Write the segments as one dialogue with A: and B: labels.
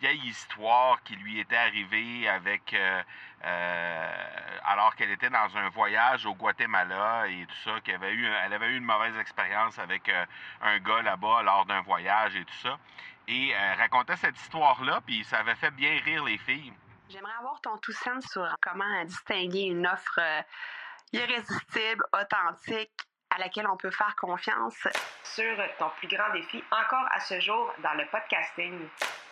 A: vieille histoire qui lui était arrivée avec euh, euh, alors qu'elle était dans un voyage au Guatemala et tout ça, qu'elle avait eu, elle avait eu une mauvaise expérience avec euh, un gars là-bas lors d'un voyage et tout ça. Et racontait cette histoire-là, puis ça avait fait bien rire les filles.
B: J'aimerais avoir ton tout sens sur comment distinguer une offre irrésistible, authentique, à laquelle on peut faire confiance.
C: Sur ton plus grand défi encore à ce jour dans le podcasting.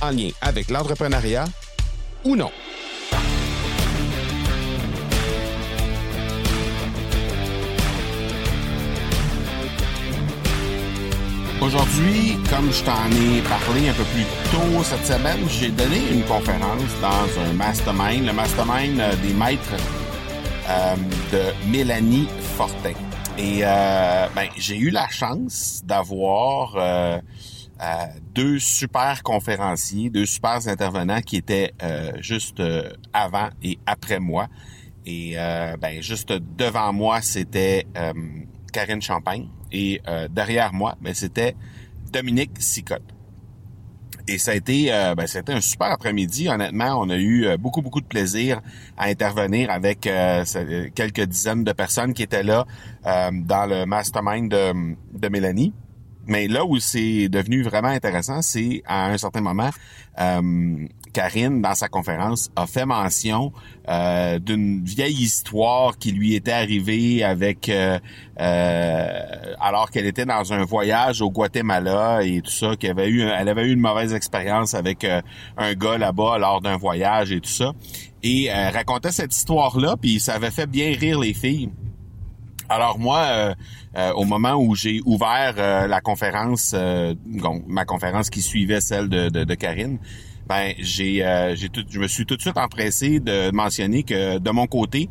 D: en lien avec l'entrepreneuriat ou non. Aujourd'hui, comme je t'en ai parlé un peu plus tôt cette semaine, j'ai donné une conférence dans un mastermind, le mastermind des maîtres euh, de Mélanie Fortin. Et euh, ben, j'ai eu la chance d'avoir euh, deux super conférenciers, deux super intervenants qui étaient juste avant et après moi. Et ben, juste devant moi, c'était Karine Champagne et euh, derrière moi, ben, c'était Dominique Sicotte. Et ça a été, euh, ben, c'était un super après-midi. Honnêtement, on a eu euh, beaucoup beaucoup de plaisir à intervenir avec quelques dizaines de personnes qui étaient là dans le mastermind de, de Mélanie. Mais là où c'est devenu vraiment intéressant, c'est à un certain moment, Karine, dans sa conférence, a fait mention euh, d'une vieille histoire qui lui était arrivée avec euh, euh, alors qu'elle était dans un voyage au Guatemala et tout ça, qu'elle avait eu, elle avait eu une mauvaise expérience avec un gars là-bas lors d'un voyage et tout ça. Et elle racontait cette histoire-là, puis ça avait fait bien rire les filles. Alors moi, au moment où j'ai ouvert la conférence, ma conférence qui suivait celle de, de, Karine, ben j'ai euh, j'ai tout, je me suis tout de suite empressé de mentionner que de mon côté,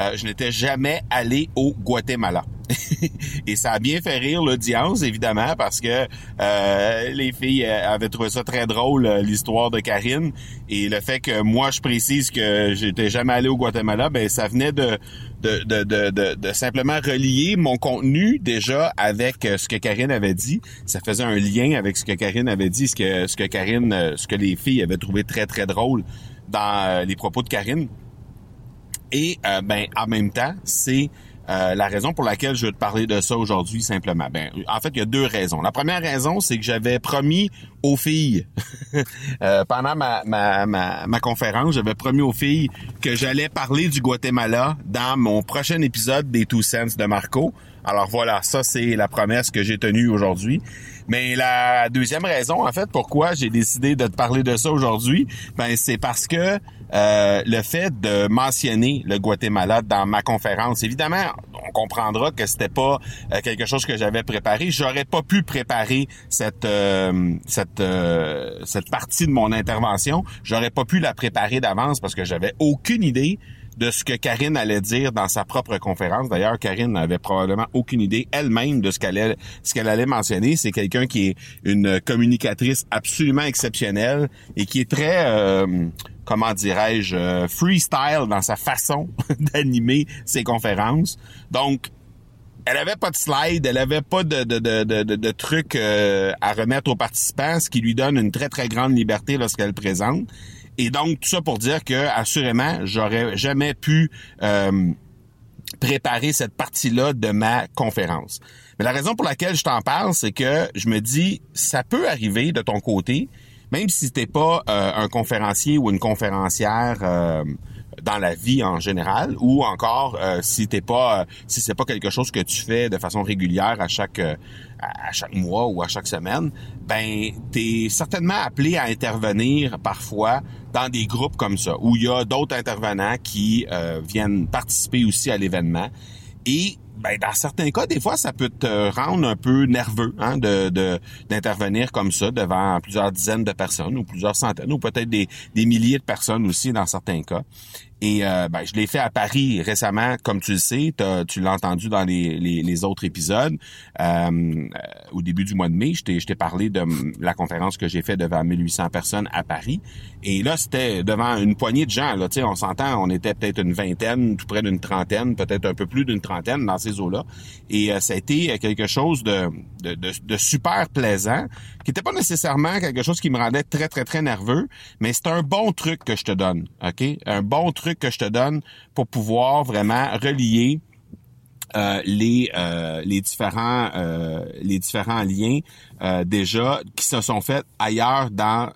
D: euh, je n'étais jamais allé au Guatemala. et ça a bien fait rire l'audience, évidemment, parce que euh, les filles avaient trouvé ça très drôle, l'histoire de Karine. Et le fait que moi, je précise que j'étais jamais allé au Guatemala, ben ça venait de de, de, de, de, simplement relier mon contenu déjà avec ce que Karine avait dit. Ça faisait un lien avec ce que Karine avait dit, ce que, ce que Karine, ce que les filles avaient trouvé très, très drôle dans les propos de Karine. Et euh, ben en même temps, c'est euh, la raison pour laquelle je veux te parler de ça aujourd'hui simplement. Ben, en fait, il y a deux raisons. La première raison, c'est que j'avais promis aux filles euh, pendant ma, ma, ma, ma conférence, j'avais promis aux filles que j'allais parler du Guatemala dans mon prochain épisode des Two Cents de Marco. Alors voilà, ça c'est la promesse que j'ai tenue aujourd'hui. Mais la deuxième raison, en fait, pourquoi j'ai décidé de te parler de ça aujourd'hui, ben c'est parce que euh, le fait de mentionner le Guatemala dans ma conférence, évidemment, on comprendra que c'était pas euh, quelque chose que j'avais préparé. J'aurais pas pu préparer cette euh, cette cette partie de mon intervention. J'aurais pas pu la préparer d'avance parce que j'avais aucune idée de ce que Karine allait dire dans sa propre conférence. D'ailleurs, Karine n'avait probablement aucune idée elle-même de ce qu'elle allait, ce qu'elle allait mentionner. C'est quelqu'un qui est une communicatrice absolument exceptionnelle et qui est très, euh, comment dirais-je, euh, freestyle dans sa façon d'animer ses conférences. Donc, elle avait pas de slide, elle avait pas de, de, de, de, de trucs euh, à remettre aux participants, ce qui lui donne une très, très grande liberté lorsqu'elle présente. Et donc, tout ça pour dire que, assurément, j'aurais jamais pu euh, préparer cette partie-là de ma conférence. Mais la raison pour laquelle je t'en parle, c'est que je me dis, ça peut arriver de ton côté, même si t'es pas euh, un conférencier ou une conférencière euh, dans la vie en général, ou encore euh, si t'es pas, si c'est pas quelque chose que tu fais de façon régulière à chaque à chaque mois ou à chaque semaine, ben t'es certainement appelé à intervenir parfois dans des groupes comme ça, où il y a d'autres intervenants qui viennent participer aussi à l'événement. Et ben, dans certains cas, des fois, ça peut te rendre un peu nerveux hein, de, d'intervenir comme ça devant plusieurs dizaines de personnes ou plusieurs centaines ou peut-être des, des milliers de personnes aussi dans certains cas. Et euh, ben, je l'ai fait à Paris récemment, comme tu le sais, tu l'as entendu dans les, les, autres épisodes. Euh, euh, au début du mois de mai, je t'ai parlé de la conférence que j'ai faite devant 1800 personnes à Paris. Et là, c'était devant une poignée de gens. Là, on s'entend, on était peut-être une vingtaine, tout près d'une trentaine, peut-être un peu plus d'une trentaine dans ces eaux-là. Et ça a été quelque chose de, de, de, super plaisant, qui n'était pas nécessairement quelque chose qui me rendait très, très, très nerveux, mais c'est un bon truc que je te donne. OK? Un bon truc que je te donne pour pouvoir vraiment relier euh, les euh, les différents euh, les différents liens déjà qui se sont faits ailleurs dans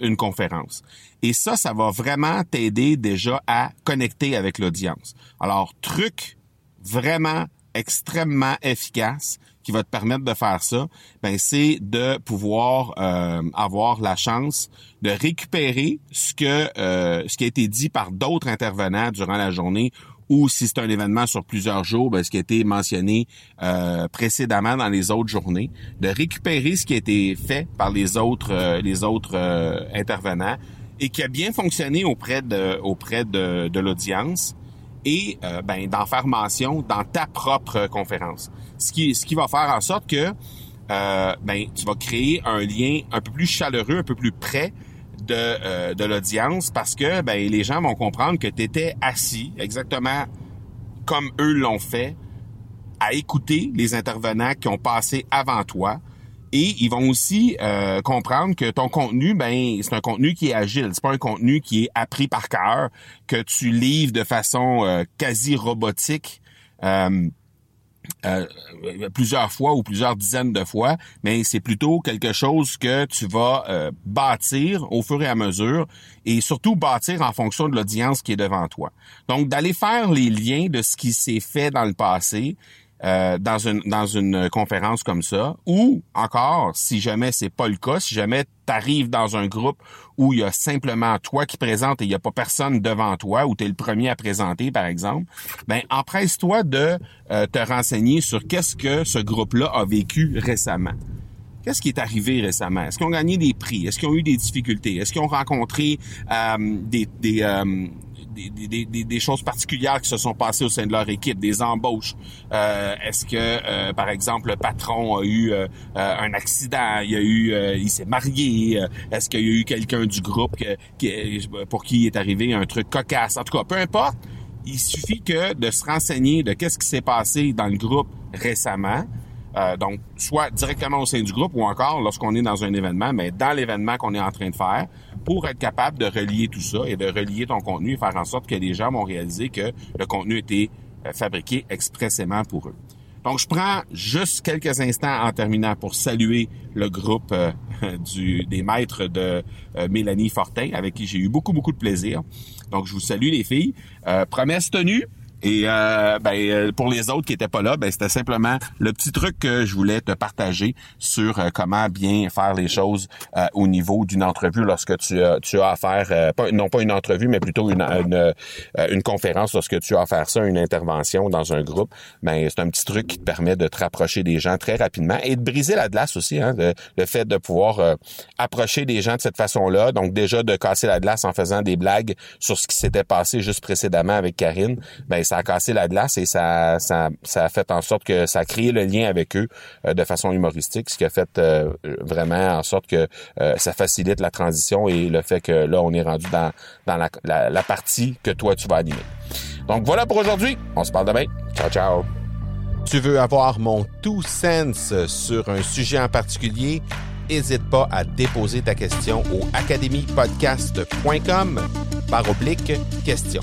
D: une conférence. Et ça, ça va vraiment t'aider déjà à connecter avec l'audience. Alors, truc vraiment extrêmement efficace qui va te permettre de faire ça, ben c'est de pouvoir euh, avoir la chance de récupérer ce que euh, ce qui a été dit par d'autres intervenants durant la journée ou si c'est un événement sur plusieurs jours, ben, ce qui a été mentionné euh, précédemment dans les autres journées, de récupérer ce qui a été fait par les autres les autres intervenants et qui a bien fonctionné auprès de auprès de, de l'audience et euh, ben, d'en faire mention dans ta propre conférence. Ce qui, ce qui va faire en sorte que euh, ben, tu vas créer un lien un peu plus chaleureux, un peu plus près de, euh, de l'audience parce que ben, les gens vont comprendre que tu étais assis exactement comme eux l'ont fait à écouter les intervenants qui ont passé avant toi et ils vont aussi euh, comprendre que ton contenu, ben, c'est un contenu qui est agile. C'est pas un contenu qui est appris par cœur, que tu livres de façon euh, quasi robotique. Euh, plusieurs fois ou plusieurs dizaines de fois, mais c'est plutôt quelque chose que tu vas bâtir au fur et à mesure et surtout bâtir en fonction de l'audience qui est devant toi. Donc d'aller faire les liens de ce qui s'est fait dans le passé, euh, dans une dans une conférence comme ça ou encore si jamais c'est pas le cas si jamais tu arrives dans un groupe où il y a simplement toi qui présente et il y a pas personne devant toi ou tu es le premier à présenter par exemple ben empresse-toi de euh, te renseigner sur qu'est-ce que ce groupe-là a vécu récemment Qu'est-ce qui est arrivé récemment? Est-ce qu'ils ont gagné des prix? Est-ce qu'ils ont eu des difficultés? Est-ce qu'ils ont rencontré euh, des, des, des, des, des, choses particulières qui se sont passées au sein de leur équipe, des embauches. Euh, Est-ce que, euh, par exemple, le patron a eu euh, euh, un accident, il a eu, il s'est marié. Est-ce qu'il y a eu quelqu'un du groupe qui, pour qui est arrivé un truc cocasse? En tout cas, peu importe. Il suffit que de se renseigner de qu'est-ce qui s'est passé dans le groupe récemment. Donc, soit directement au sein du groupe ou encore lorsqu'on est dans un événement, mais dans l'événement qu'on est en train de faire, pour être capable de relier tout ça et de relier ton contenu et faire en sorte que les gens vont réaliser que le contenu été euh, fabriqué expressément pour eux. Donc, je prends juste quelques instants en terminant pour saluer le groupe euh, des maîtres de euh, Mélanie Fortin, avec qui j'ai eu beaucoup, beaucoup de plaisir. Donc, je vous salue les filles. promesse tenue, et euh, ben, euh, pour les autres qui étaient pas là, ben, c'était simplement le petit truc que je voulais te partager sur euh, comment bien faire les choses au niveau d'une entrevue lorsque tu, tu as à faire, pas, non pas une entrevue, mais plutôt une, une, une, conférence lorsque tu as à faire ça, une intervention dans un groupe. Ben, c'est un petit truc qui te permet de te rapprocher des gens très rapidement et de briser la glace aussi. Hein, le, fait de pouvoir approcher des gens de cette façon-là. Donc déjà de casser la glace en faisant des blagues sur ce qui s'était passé juste précédemment avec Karine. Ben, ça a cassé la glace et ça, ça, ça a fait en sorte que ça a créé le lien avec eux euh, de façon humoristique, ce qui a fait euh, vraiment en sorte que euh, ça facilite la transition et le fait que là, on est rendu dans, dans la, la, partie que toi, tu vas animer. Donc voilà pour aujourd'hui. On se parle demain. Ciao, ciao.
E: Tu veux avoir mon tout sens sur un sujet en particulier? N'hésite pas à déposer ta question au academypodcast.com par oblique question.